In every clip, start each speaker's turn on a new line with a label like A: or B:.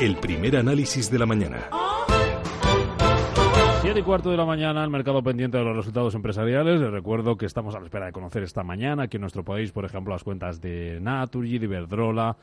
A: El primer análisis de la mañana.
B: Siete y cuarto de la mañana, el mercado pendiente de los resultados empresariales. Les recuerdo que estamos a la espera de conocer esta mañana aquí en nuestro país, por ejemplo, las cuentas de Naturgy, de Iberdrola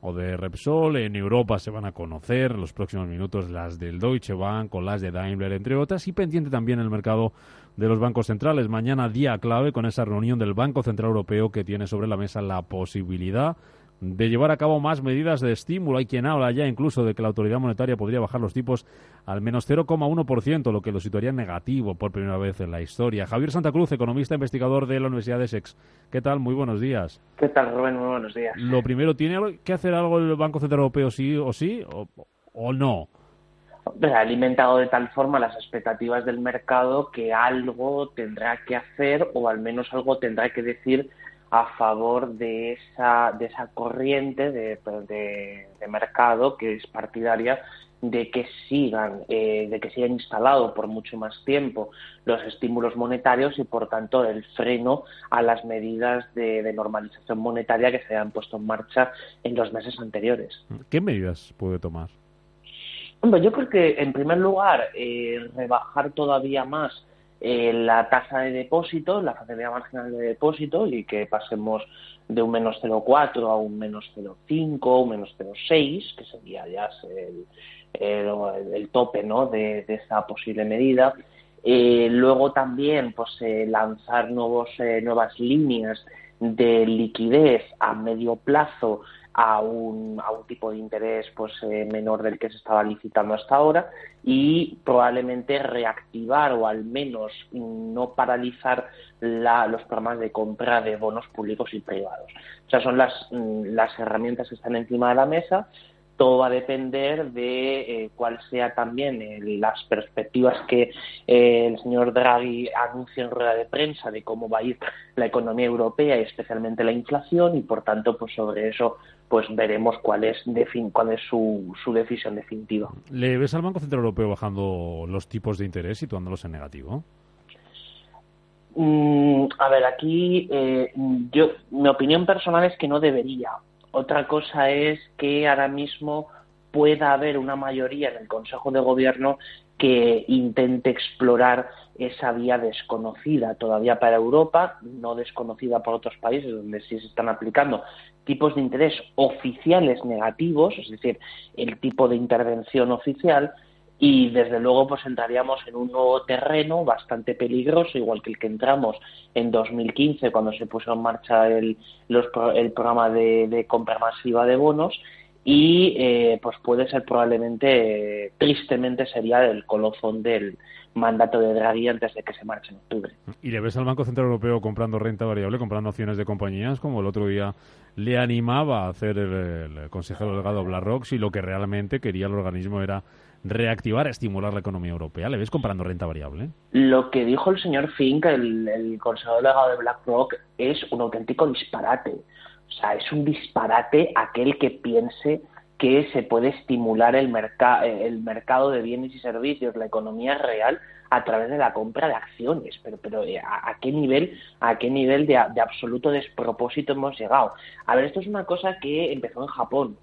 B: o de Repsol. En Europa se van a conocer en los próximos minutos las del Deutsche Bank o las de Daimler, entre otras. Y pendiente también el mercado de los bancos centrales. Mañana día clave con esa reunión del Banco Central Europeo que tiene sobre la mesa la posibilidad de llevar a cabo más medidas de estímulo. Hay quien habla ya incluso de que la autoridad monetaria podría bajar los tipos al menos 0,1%, lo que lo situaría negativo por primera vez en la historia. Javier Santa Cruz, economista investigador de la Universidad de Essex. ¿Qué tal? Muy buenos días.
C: ¿Qué tal, Rubén? Muy buenos días.
B: Lo primero, ¿tiene que hacer algo el Banco Central Europeo sí o sí o, o no?
C: ha alimentado de tal forma las expectativas del mercado que algo tendrá que hacer o al menos algo tendrá que decir a favor de esa, de esa corriente de, de, mercado que es partidaria de que sigan, eh, de que sigan instalados por mucho más tiempo los estímulos monetarios y por tanto el freno a las medidas de, normalización monetaria que se han puesto en marcha en los meses anteriores.
B: ¿Qué medidas puede tomar?
C: Bueno, yo creo que en primer lugar eh, rebajar todavía más eh, la tasa de depósito, la facilidad marginal de depósito y que pasemos de un menos 0,4 a un menos 0,5, un menos 0,6, que sería ya el, el, tope ¿no? de, de, esa posible medida. Eh, luego también pues eh, lanzar nuevos, nuevas líneas de liquidez a medio plazo a un, a un tipo de interés pues eh, menor del que se estaba licitando hasta ahora y probablemente reactivar o al menos no paralizar los programas de compra de bonos públicos y privados. O sea, son las, mm, las herramientas que están encima de la mesa todo va a depender de eh, cuál sea también eh, las perspectivas que eh, el señor Draghi anuncia en rueda de prensa de cómo va a ir la economía europea y especialmente la inflación y por tanto pues sobre eso pues veremos cuál es cuál es su, su decisión definitiva.
B: ¿Le ves al Banco Central Europeo bajando los tipos de interés situándolos en negativo?
C: Mm, a ver, aquí yo mi opinión personal es que no debería otra cosa es que ahora mismo pueda haber una mayoría en el Consejo de Gobierno que intente explorar esa vía desconocida todavía para Europa, no desconocida por otros países donde sí se están aplicando tipos de interés oficiales negativos, es decir, el tipo de intervención oficial, y desde luego pues entraríamos en un nuevo terreno bastante peligroso, igual que el que entramos en 2015 cuando se puso en marcha el, el programa de, compra masiva de bonos y eh, pues puede ser probablemente, tristemente sería el colofón del mandato de Draghi antes de que se marche en octubre.
B: ¿Y le ves al Banco Central Europeo comprando renta variable, comprando acciones de compañías, como el otro día le animaba a hacer el, el consejero delegado BlackRock, si lo que realmente quería el organismo era reactivar, estimular la economía europea? ¿Le ves comprando renta variable?
C: Lo que dijo el señor Fink, el, el consejero delegado de BlackRock, es un auténtico disparate. O sea, es un disparate aquel que piense que se puede estimular el, el mercado de bienes y servicios, la economía real, a través de la compra de acciones. Pero, pero eh, ¿a, qué nivel, a qué nivel de absoluto despropósito hemos llegado? A ver, esto es una cosa que empezó en Japón.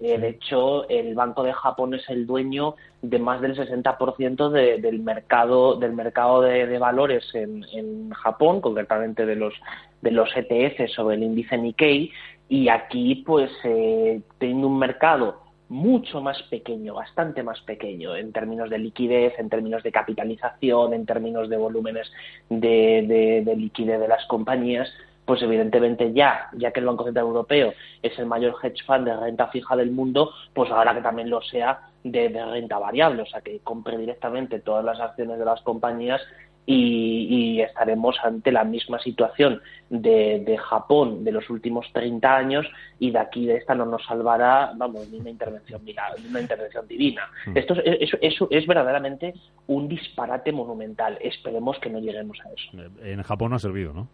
C: Eh, de hecho, el Banco de Japón es el dueño de más del 60% del mercado del mercado de, valores en, Japón, concretamente de los de los ETFs sobre el índice Nikkei. Y aquí, pues, eh, teniendo un mercado mucho más pequeño, bastante más pequeño en términos de liquidez, en términos de capitalización, en términos de volúmenes de liquidez de las compañías, pues evidentemente ya, ya que el Banco Central Europeo es el mayor hedge fund de renta fija del mundo, pues ahora que también lo sea de, renta variable, o sea, que compre directamente todas las acciones de las compañías y, estaremos ante la misma situación de, Japón de los últimos 30 años y de aquí de esta no nos salvará, vamos, ni una intervención, ni una intervención divina. Mm. Esto es, es, verdaderamente un disparate monumental. Esperemos que no lleguemos a eso.
B: En Japón no ha servido, ¿no?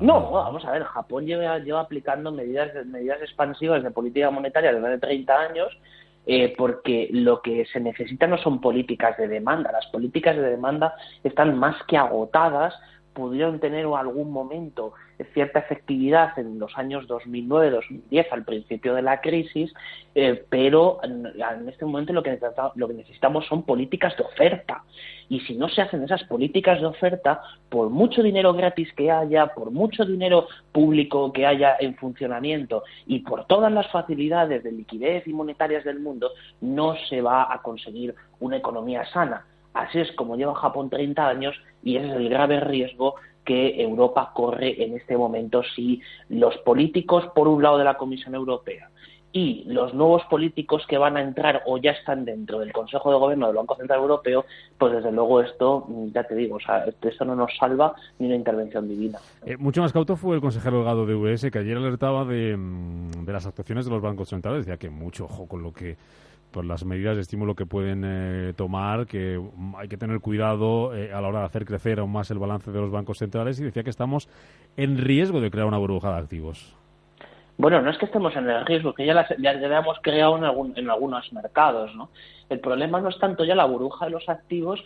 C: No, vamos a ver, Japón lleva, lleva aplicando medidas, medidas expansivas de política monetaria desde hace 30 años eh, porque lo que se necesita no son políticas de demanda, las políticas de demanda están más que agotadas, pudieron tener algún momento cierta efectividad en los años 2009-2010, al principio de la crisis, eh, pero en, este momento lo que, lo que necesitamos son políticas de oferta. Y si no se hacen esas políticas de oferta, por mucho dinero gratis que haya, por mucho dinero público que haya en funcionamiento y por todas las facilidades de liquidez y monetarias del mundo, no se va a conseguir una economía sana. Así es como lleva Japón 30 años y ese es el grave riesgo que Europa corre en este momento si los políticos, por un lado de la Comisión Europea, y los nuevos políticos que van a entrar o ya están dentro del Consejo de Gobierno del Banco Central Europeo, pues desde luego esto, ya te digo, o sea, esto no nos salva ni una intervención divina.
B: Eh, mucho más cauto fue el consejero delgado de UBS, que ayer alertaba de, mm, de las actuaciones de los bancos centrales, decía que mucho ojo con lo que por las medidas de estímulo que pueden eh, tomar, que hay que tener cuidado eh, a la hora de hacer crecer aún más el balance de los bancos centrales y decía que estamos en riesgo de crear una burbuja de activos.
C: Bueno, no es que estemos en el riesgo, que ya la, ya hemos creado en, en algunos mercados, ¿no? El problema no es tanto ya la burbuja de los activos,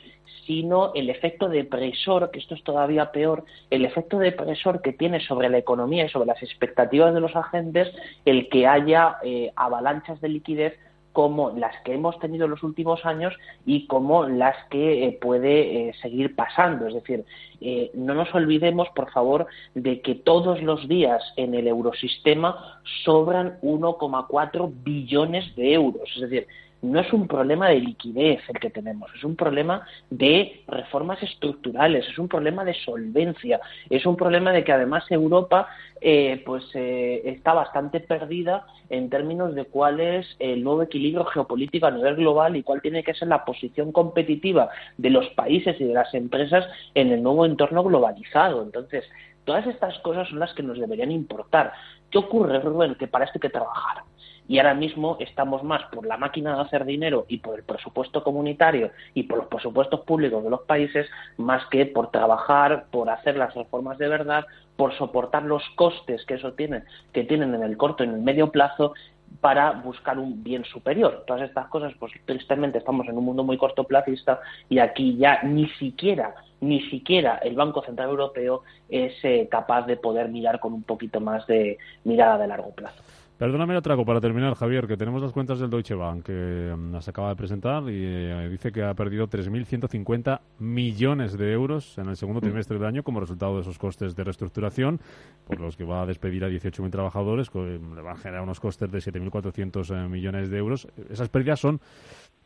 C: sino el efecto depresor, que esto es todavía peor, el efecto depresor que tiene sobre la economía y sobre las expectativas de los agentes el que haya eh, avalanchas de liquidez como las que hemos tenido en los últimos años y como las que eh, puede eh, seguir pasando. Es decir, eh, no nos olvidemos, por favor, de que todos los días en el eurosistema sobran 1,4 billones de euros. Es decir, no es un problema de liquidez el que tenemos, es un problema de reformas estructurales, es un problema de solvencia, es un problema de que además Europa eh, pues eh, está bastante perdida en términos de cuál es el nuevo equilibrio geopolítico a nivel global y cuál tiene que ser la posición competitiva de los países y de las empresas en el nuevo entorno globalizado. Entonces, todas estas cosas son las que nos deberían importar. ¿Qué ocurre, Rubén? Que para esto hay que trabajar y ahora mismo estamos más por la máquina de hacer dinero y por el presupuesto comunitario y por los presupuestos públicos de los países más que por trabajar, por hacer las reformas de verdad, por soportar los costes que eso tiene, que tienen en el corto y en el medio plazo para buscar un bien superior. Todas estas cosas, pues tristemente estamos en un mundo muy cortoplacista y aquí ya ni siquiera ni siquiera el Banco Central Europeo es eh, capaz de poder mirar con un poquito más de mirada de largo plazo.
B: Perdóname, trago para terminar, Javier, que tenemos las cuentas del Deutsche Bank que mm, las acaba de presentar y eh, dice que ha perdido 3.150 millones de euros en el segundo mm. trimestre del año como resultado de esos costes de reestructuración, por los que va a despedir a 18.000 trabajadores, que le van a generar unos costes de 7.400 eh, millones de euros. Esas pérdidas son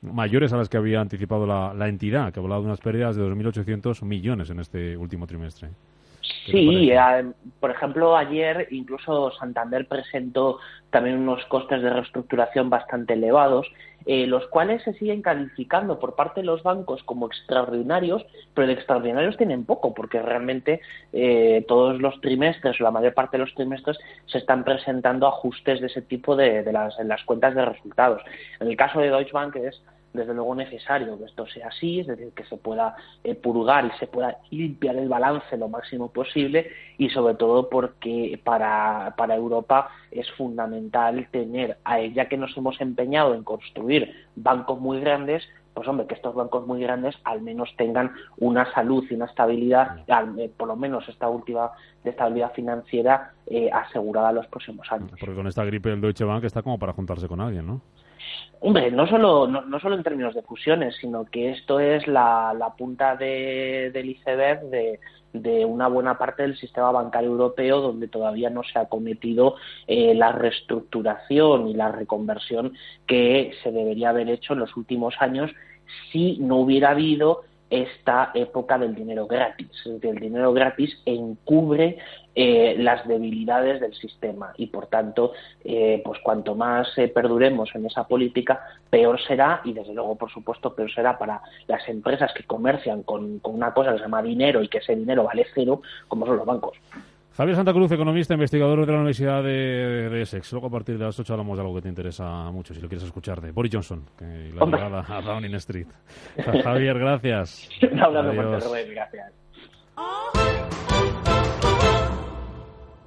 B: mayores a las que había anticipado la, la entidad, que ha hablado de unas pérdidas de 2.800 millones en este último trimestre.
C: Sí, eh, por ejemplo, ayer incluso Santander presentó también unos costes de reestructuración bastante elevados, eh, los cuales se siguen calificando por parte de los bancos como extraordinarios, pero de extraordinarios tienen poco, porque realmente eh, todos los trimestres, o la mayor parte de los trimestres, se están presentando ajustes de ese tipo de, de las, en las cuentas de resultados. En el caso de Deutsche Bank es desde luego necesario que esto sea así, es decir, que se pueda eh, purgar y se pueda limpiar el balance lo máximo posible y sobre todo porque para, para Europa es fundamental tener, ya que nos hemos empeñado en construir bancos muy grandes, pues hombre, que estos bancos muy grandes al menos tengan una salud y una estabilidad, eh, por lo menos esta última de estabilidad financiera eh, asegurada los próximos años.
B: Porque con esta gripe el Deutsche Bank está como para juntarse con alguien, ¿no?
C: Hombre, no solo, no, solo en términos de fusiones, sino que esto es la, la punta de, del iceberg de, de una buena parte del sistema bancario europeo donde todavía no se ha cometido eh, la reestructuración y la reconversión que se debería haber hecho en los últimos años si no hubiera habido esta época del dinero gratis. el dinero gratis encubre eh, las debilidades del sistema y, por tanto, eh, pues cuanto más eh, perduremos en esa política, peor será y, desde luego, por supuesto, peor será para las empresas que comercian con, con una cosa que se llama dinero y que ese dinero vale cero, como son los bancos.
B: Javier Santa Cruz, economista, investigador de la Universidad de, Essex. Luego a partir de las 8 hablamos de algo que te interesa mucho, si lo quieres escuchar, de Boris Johnson, que la llegada a Downing Street. Javier, gracias.
C: Gracias.